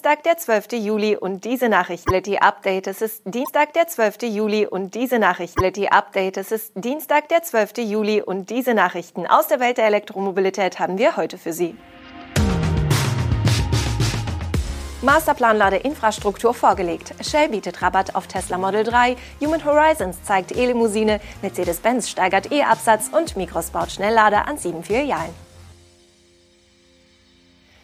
Dienstag, der 12. Juli und diese Nachricht Letty Update. Es ist Dienstag, der 12. Juli und diese Nachricht Letty Update. Es ist Dienstag, der 12. Juli und diese Nachrichten aus der Welt der Elektromobilität haben wir heute für Sie. Masterplan Ladeinfrastruktur vorgelegt. Shell bietet Rabatt auf Tesla Model 3, Human Horizons zeigt E-Limousine, Mercedes-Benz steigert E-Absatz und Micros baut Schnelllader an sieben Filialen.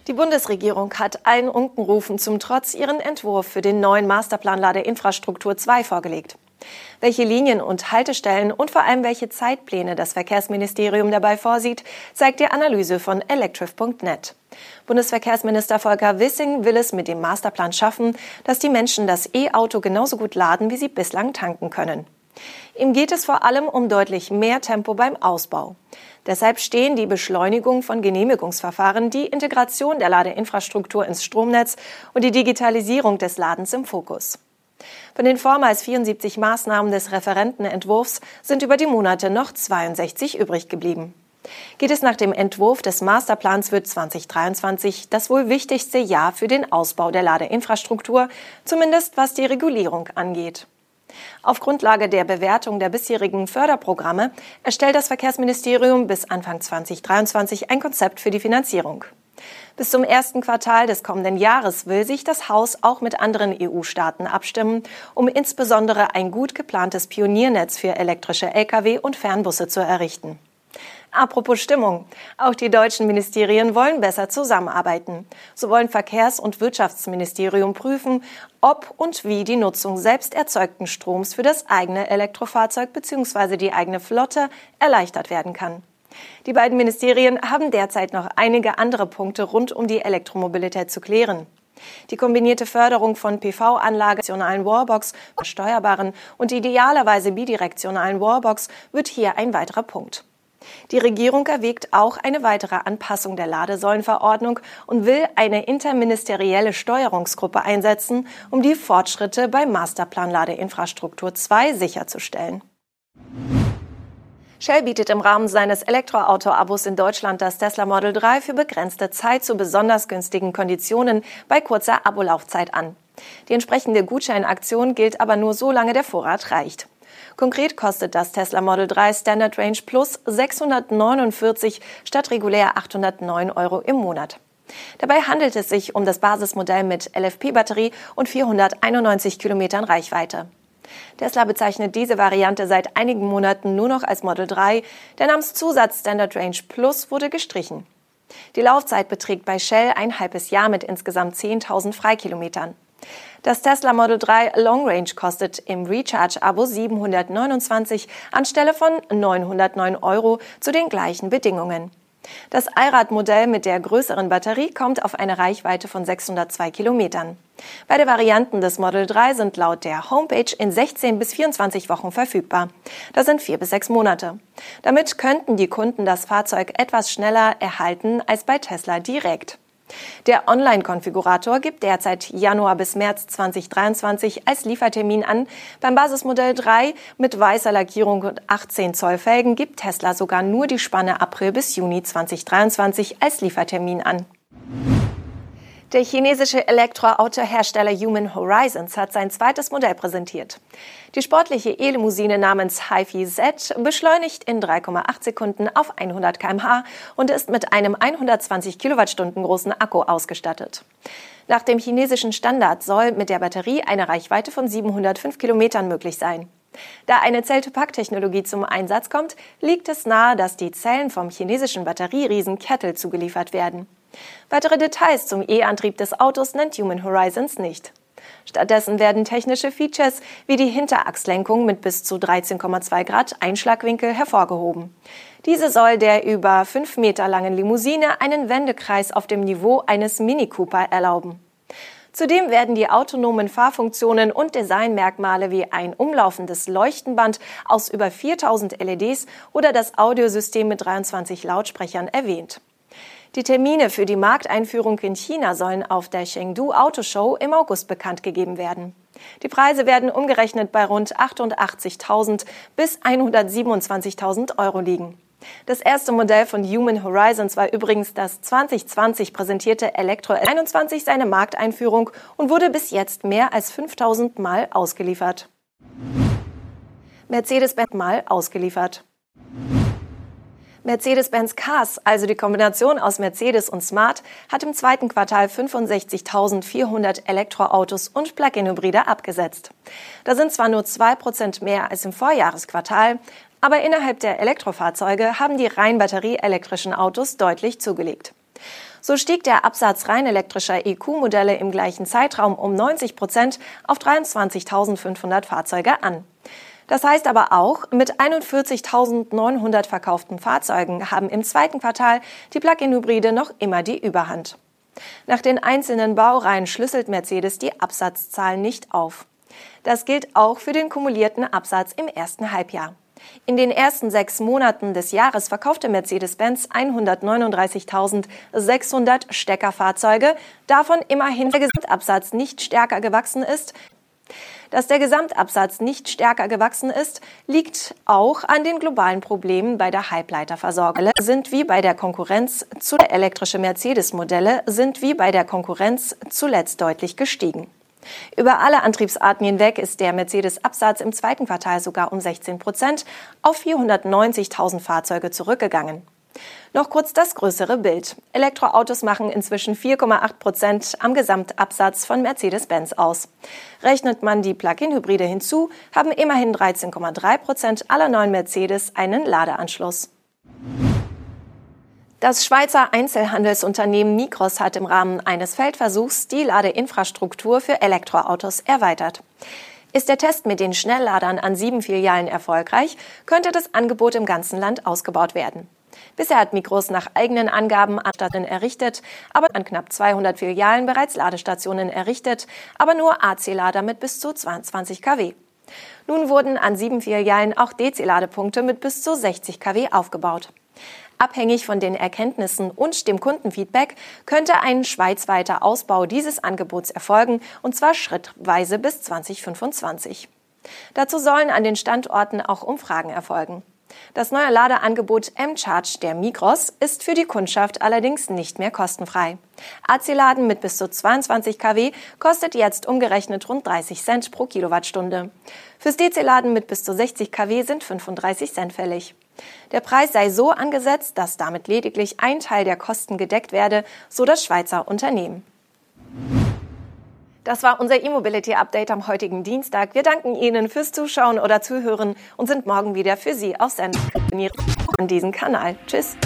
Die Bundesregierung hat allen Unkenrufen zum Trotz ihren Entwurf für den neuen Masterplan Ladeinfrastruktur 2 vorgelegt. Welche Linien und Haltestellen und vor allem welche Zeitpläne das Verkehrsministerium dabei vorsieht, zeigt die Analyse von electrif.net. Bundesverkehrsminister Volker Wissing will es mit dem Masterplan schaffen, dass die Menschen das E-Auto genauso gut laden, wie sie bislang tanken können. Ihm geht es vor allem um deutlich mehr Tempo beim Ausbau. Deshalb stehen die Beschleunigung von Genehmigungsverfahren, die Integration der Ladeinfrastruktur ins Stromnetz und die Digitalisierung des Ladens im Fokus. Von den vormals 74 Maßnahmen des Referentenentwurfs sind über die Monate noch 62 übrig geblieben. Geht es nach dem Entwurf des Masterplans wird 2023 das wohl wichtigste Jahr für den Ausbau der Ladeinfrastruktur, zumindest was die Regulierung angeht. Auf Grundlage der Bewertung der bisherigen Förderprogramme erstellt das Verkehrsministerium bis Anfang 2023 ein Konzept für die Finanzierung. Bis zum ersten Quartal des kommenden Jahres will sich das Haus auch mit anderen EU-Staaten abstimmen, um insbesondere ein gut geplantes Pioniernetz für elektrische Lkw und Fernbusse zu errichten. Apropos Stimmung. Auch die deutschen Ministerien wollen besser zusammenarbeiten. So wollen Verkehrs- und Wirtschaftsministerium prüfen, ob und wie die Nutzung selbst erzeugten Stroms für das eigene Elektrofahrzeug bzw. die eigene Flotte erleichtert werden kann. Die beiden Ministerien haben derzeit noch einige andere Punkte rund um die Elektromobilität zu klären. Die kombinierte Förderung von PV-Anlagen, Wallbox, steuerbaren und idealerweise bidirektionalen Wallbox wird hier ein weiterer Punkt. Die Regierung erwägt auch eine weitere Anpassung der Ladesäulenverordnung und will eine interministerielle Steuerungsgruppe einsetzen, um die Fortschritte beim Masterplan Ladeinfrastruktur 2 sicherzustellen. Shell bietet im Rahmen seines Elektroauto-Abos in Deutschland das Tesla Model 3 für begrenzte Zeit zu besonders günstigen Konditionen bei kurzer Abolaufzeit an. Die entsprechende Gutscheinaktion gilt aber nur so lange der Vorrat reicht. Konkret kostet das Tesla Model 3 Standard Range Plus 649 statt regulär 809 Euro im Monat. Dabei handelt es sich um das Basismodell mit LFP-Batterie und 491 Kilometern Reichweite. Tesla bezeichnet diese Variante seit einigen Monaten nur noch als Model 3. Der Namenszusatz Standard Range Plus wurde gestrichen. Die Laufzeit beträgt bei Shell ein halbes Jahr mit insgesamt 10.000 Freikilometern. Das Tesla Model 3 Long Range kostet im Recharge-Abo 729 anstelle von 909 Euro zu den gleichen Bedingungen. Das Allradmodell mit der größeren Batterie kommt auf eine Reichweite von 602 Kilometern. Beide Varianten des Model 3 sind laut der Homepage in 16 bis 24 Wochen verfügbar. Das sind vier bis sechs Monate. Damit könnten die Kunden das Fahrzeug etwas schneller erhalten als bei Tesla direkt. Der Online-Konfigurator gibt derzeit Januar bis März 2023 als Liefertermin an. Beim Basismodell 3 mit weißer Lackierung und 18 Zoll Felgen gibt Tesla sogar nur die Spanne April bis Juni 2023 als Liefertermin an. Der chinesische Elektroautohersteller Human Horizons hat sein zweites Modell präsentiert. Die sportliche E-Limousine namens HiFi Z beschleunigt in 3,8 Sekunden auf 100 km/h und ist mit einem 120 Kilowattstunden großen Akku ausgestattet. Nach dem chinesischen Standard soll mit der Batterie eine Reichweite von 705 Kilometern möglich sein. Da eine Zell-to-Pack-Technologie zum Einsatz kommt, liegt es nahe, dass die Zellen vom chinesischen Batterieriesen Kettle zugeliefert werden. Weitere Details zum E-Antrieb des Autos nennt Human Horizons nicht. Stattdessen werden technische Features wie die Hinterachslenkung mit bis zu 13,2 Grad Einschlagwinkel hervorgehoben. Diese soll der über fünf Meter langen Limousine einen Wendekreis auf dem Niveau eines Mini Cooper erlauben. Zudem werden die autonomen Fahrfunktionen und Designmerkmale wie ein umlaufendes Leuchtenband aus über 4000 LEDs oder das Audiosystem mit 23 Lautsprechern erwähnt. Die Termine für die Markteinführung in China sollen auf der Chengdu Autoshow im August bekannt gegeben werden. Die Preise werden umgerechnet bei rund 88.000 bis 127.000 Euro liegen. Das erste Modell von Human Horizons war übrigens das 2020 präsentierte Elektro 21 seine Markteinführung und wurde bis jetzt mehr als 5000 Mal ausgeliefert. Mercedes-Benz Mal ausgeliefert. Mercedes-Benz Cars, also die Kombination aus Mercedes und Smart, hat im zweiten Quartal 65.400 Elektroautos und Plug-in-Hybride abgesetzt. Da sind zwar nur zwei Prozent mehr als im Vorjahresquartal, aber innerhalb der Elektrofahrzeuge haben die rein batterieelektrischen Autos deutlich zugelegt. So stieg der Absatz rein elektrischer EQ-Modelle im gleichen Zeitraum um 90 Prozent auf 23.500 Fahrzeuge an. Das heißt aber auch, mit 41.900 verkauften Fahrzeugen haben im zweiten Quartal die Plug-in-Hybride noch immer die Überhand. Nach den einzelnen Baureihen schlüsselt Mercedes die Absatzzahlen nicht auf. Das gilt auch für den kumulierten Absatz im ersten Halbjahr. In den ersten sechs Monaten des Jahres verkaufte Mercedes-Benz 139.600 Steckerfahrzeuge, davon immerhin der Gesamtabsatz nicht stärker gewachsen ist dass der Gesamtabsatz nicht stärker gewachsen ist, liegt auch an den globalen Problemen bei der Halbleiterversorgung. Sind wie bei der Konkurrenz zu elektrische Mercedes-Modelle sind wie bei der Konkurrenz zuletzt deutlich gestiegen. Über alle Antriebsarten hinweg ist der Mercedes-Absatz im zweiten Quartal sogar um 16 Prozent auf 490.000 Fahrzeuge zurückgegangen. Noch kurz das größere Bild. Elektroautos machen inzwischen 4,8 Prozent am Gesamtabsatz von Mercedes-Benz aus. Rechnet man die Plug-in-Hybride hinzu, haben immerhin 13,3 Prozent aller neuen Mercedes einen Ladeanschluss. Das Schweizer Einzelhandelsunternehmen Migros hat im Rahmen eines Feldversuchs die Ladeinfrastruktur für Elektroautos erweitert. Ist der Test mit den Schnellladern an sieben Filialen erfolgreich, könnte das Angebot im ganzen Land ausgebaut werden. Bisher hat Migros nach eigenen Angaben Anstatten errichtet, aber an knapp 200 Filialen bereits Ladestationen errichtet, aber nur AC-Lader mit bis zu 22 kW. Nun wurden an sieben Filialen auch DC-Ladepunkte mit bis zu 60 kW aufgebaut. Abhängig von den Erkenntnissen und dem Kundenfeedback könnte ein schweizweiter Ausbau dieses Angebots erfolgen, und zwar schrittweise bis 2025. Dazu sollen an den Standorten auch Umfragen erfolgen. Das neue Ladeangebot M-Charge der Migros ist für die Kundschaft allerdings nicht mehr kostenfrei. AC-Laden mit bis zu 22 kW kostet jetzt umgerechnet rund 30 Cent pro Kilowattstunde. Fürs DC-Laden mit bis zu 60 kW sind 35 Cent fällig. Der Preis sei so angesetzt, dass damit lediglich ein Teil der Kosten gedeckt werde, so das Schweizer Unternehmen. Das war unser E-Mobility Update am heutigen Dienstag. Wir danken Ihnen fürs Zuschauen oder Zuhören und sind morgen wieder für Sie auf Sendung an diesem Kanal. Tschüss.